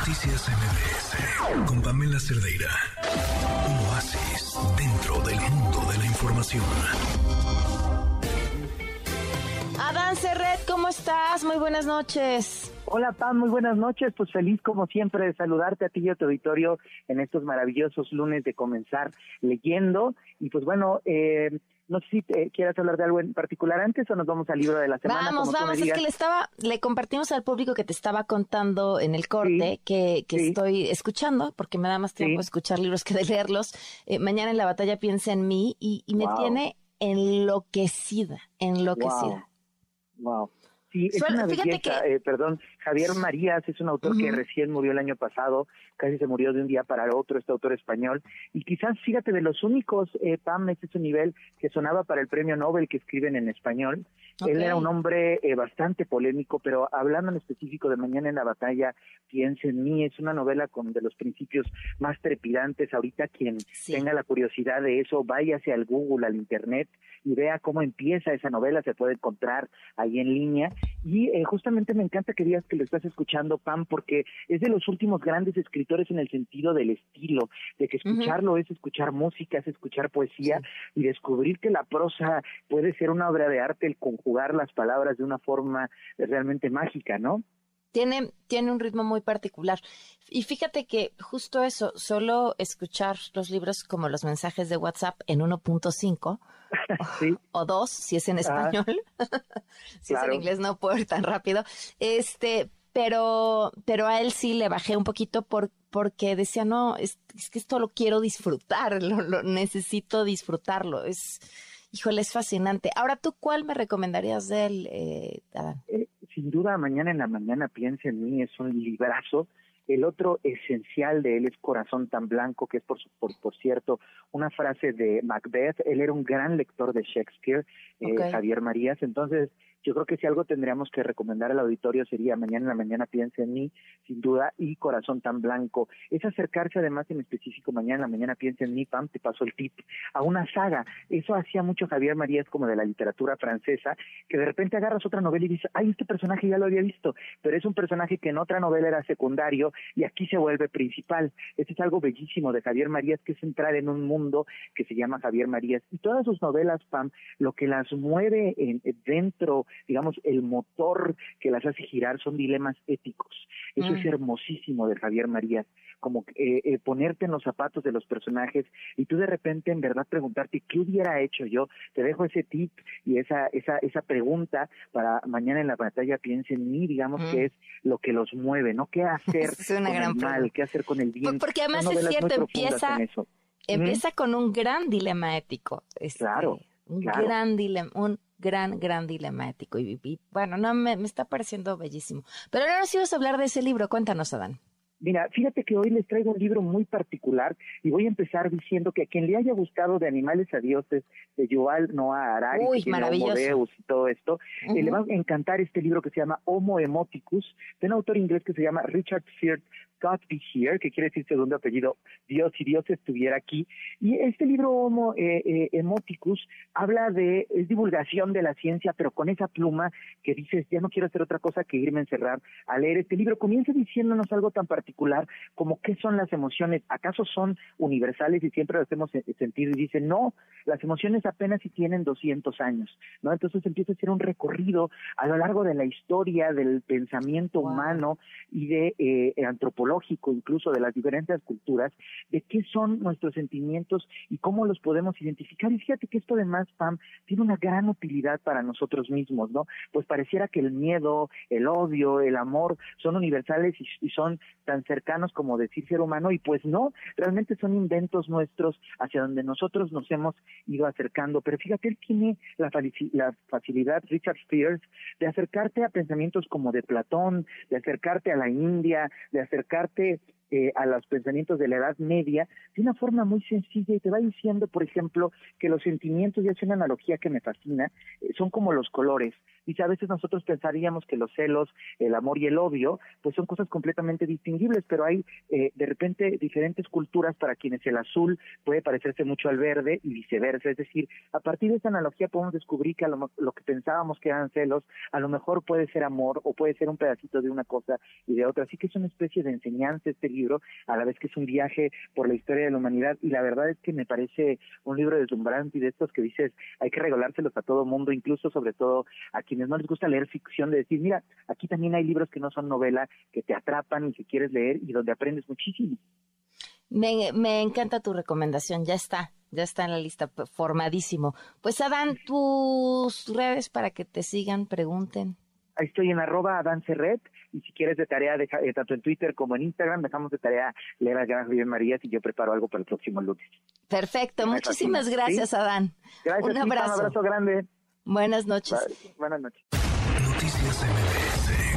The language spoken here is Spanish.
Noticias MBS con Pamela Cerdeira. Un oasis dentro del mundo de la información. Adán Serret, ¿cómo estás? Muy buenas noches. Hola Pam, muy buenas noches. Pues feliz como siempre de saludarte a ti y a tu auditorio en estos maravillosos lunes de comenzar leyendo. Y pues bueno, eh, no sé si quieras hablar de algo en particular antes o nos vamos al libro de la semana. Vamos, vamos, es que le estaba, le compartimos al público que te estaba contando en el corte que, que estoy escuchando, porque me da más tiempo escuchar libros que de leerlos. Eh, mañana en la batalla piensa en mí y, y me tiene enloquecida, enloquecida. Wow. Sí, es una belleza, eh, perdón, Javier Marías es un autor que recién murió el año pasado, casi se murió de un día para otro, este autor español, y quizás, fíjate, de los únicos, eh, Pam, es ese nivel que sonaba para el premio Nobel que escriben en español. Él era un hombre eh, bastante polémico, pero hablando en específico de Mañana en la Batalla, Piensa en mí, es una novela con de los principios más trepidantes. Ahorita quien tenga la curiosidad de eso, váyase al Google, al Internet, y vea cómo empieza esa novela, se puede encontrar ahí en línea. Y eh, justamente me encanta que digas que lo estás escuchando, Pam, porque es de los últimos grandes escritores en el sentido del estilo, de que escucharlo es escuchar música, es escuchar poesía y descubrir que la prosa puede ser una obra de arte el conjugar las palabras de una forma realmente mágica, ¿no? Tiene, tiene un ritmo muy particular. Y fíjate que justo eso, solo escuchar los libros como los mensajes de WhatsApp en 1.5 o 2, si es en español. si es en inglés no puedo ir tan rápido. Este, pero, pero a él sí le bajé un poquito por, porque decía, no, es, que esto lo quiero disfrutar, lo, necesito disfrutarlo. Es, híjole, es fascinante. Ahora, ¿tú cuál me recomendarías de él, eh, eh sin duda mañana en la mañana piensa en mí, es un librazo. El otro esencial de él es Corazón tan blanco, que es por, por, por cierto una frase de Macbeth. Él era un gran lector de Shakespeare, eh, Javier Marías. Entonces, yo creo que si algo tendríamos que recomendar al auditorio sería Mañana en la Mañana Piensa en mí, sin duda, y Corazón tan Blanco. Es acercarse además en específico Mañana en la Mañana Piensa en mí, Pam, te paso el tip, a una saga. Eso hacía mucho Javier Marías como de la literatura francesa, que de repente agarras otra novela y dices, ay, este personaje ya lo había visto, pero es un personaje que en otra novela era secundario y aquí se vuelve principal. Eso es algo bellísimo de Javier Marías, que es entrar en un mundo que se llama Javier Marías. Y todas sus novelas, Pam, lo que las mueve en, dentro digamos, el motor que las hace girar son dilemas éticos. Eso es mm. hermosísimo de Javier Marías, como eh, eh, ponerte en los zapatos de los personajes y tú de repente en verdad preguntarte qué hubiera hecho yo. Te dejo ese tip y esa esa esa pregunta para mañana en la batalla piense en mí, digamos que mm. es lo que los mueve, ¿no? ¿Qué hacer el mal? ¿Qué hacer con el bien? Porque además es cierto, empieza, empieza con un gran dilema ético. Este, claro. Un gran dilema, un gran, gran dilema ético. Y, bueno, no me, está pareciendo bellísimo. Pero ahora sí vas a hablar de ese libro. Cuéntanos, Adán. Mira, fíjate que hoy les traigo un libro muy particular y voy a empezar diciendo que a quien le haya gustado de Animales a Dioses de Yuval Noah Harari, Uy, y todo esto, eh, le va a encantar este libro que se llama Homo Emoticus, de un autor inglés que se llama Richard Sears God Be Here, que quiere decir segundo apellido, Dios si Dios estuviera aquí. Y este libro Homo eh, eh, Emoticus habla de, es divulgación de la ciencia, pero con esa pluma que dices, ya no quiero hacer otra cosa que irme a encerrar a leer este libro. Comienza diciéndonos algo tan particular como qué son las emociones, acaso son universales y siempre las hacemos sentido y dice, no, las emociones apenas si tienen 200 años, ¿no? Entonces empieza a hacer un recorrido a lo largo de la historia del pensamiento humano y de eh, antropología incluso de las diferentes culturas, de qué son nuestros sentimientos y cómo los podemos identificar. Y fíjate que esto además, Pam, tiene una gran utilidad para nosotros mismos, ¿no? Pues pareciera que el miedo, el odio, el amor son universales y, son tan cercanos como decir ser humano, y pues no, realmente son inventos nuestros hacia donde nosotros nos hemos ido acercando. Pero fíjate, él tiene la, la facilidad, Richard Spears, de acercarte a pensamientos como de Platón, de acercarte a la India, de acercarte arte eh, a los pensamientos de la Edad Media de una forma muy sencilla y te va diciendo, por ejemplo, que los sentimientos, y hace una analogía que me fascina, eh, son como los colores. Dice, a veces nosotros pensaríamos que los celos, el amor y el odio, pues son cosas completamente distinguibles, pero hay eh, de repente diferentes culturas para quienes el azul puede parecerse mucho al verde y viceversa. Es decir, a partir de esta analogía podemos descubrir que a lo, lo que pensábamos que eran celos, a lo mejor puede ser amor o puede ser un pedacito de una cosa y de otra. Así que es una especie de enseñanza este a la vez que es un viaje por la historia de la humanidad y la verdad es que me parece un libro deslumbrante y de estos que dices hay que regalárselos a todo mundo, incluso sobre todo a quienes no les gusta leer ficción, de decir, mira, aquí también hay libros que no son novela, que te atrapan y que quieres leer y donde aprendes muchísimo. Me, me encanta tu recomendación, ya está, ya está en la lista, formadísimo. Pues Adán, tus redes para que te sigan, pregunten. Ahí estoy en arroba Adán Serret y si quieres de tarea, eh, tanto en Twitter como en Instagram, dejamos de tarea leer a Gran Javier Marías y yo preparo algo para el próximo lunes. Perfecto, muchísimas gracias Adán. Gracias, un abrazo. un abrazo grande. Buenas noches. Buenas noches. Noticias MBS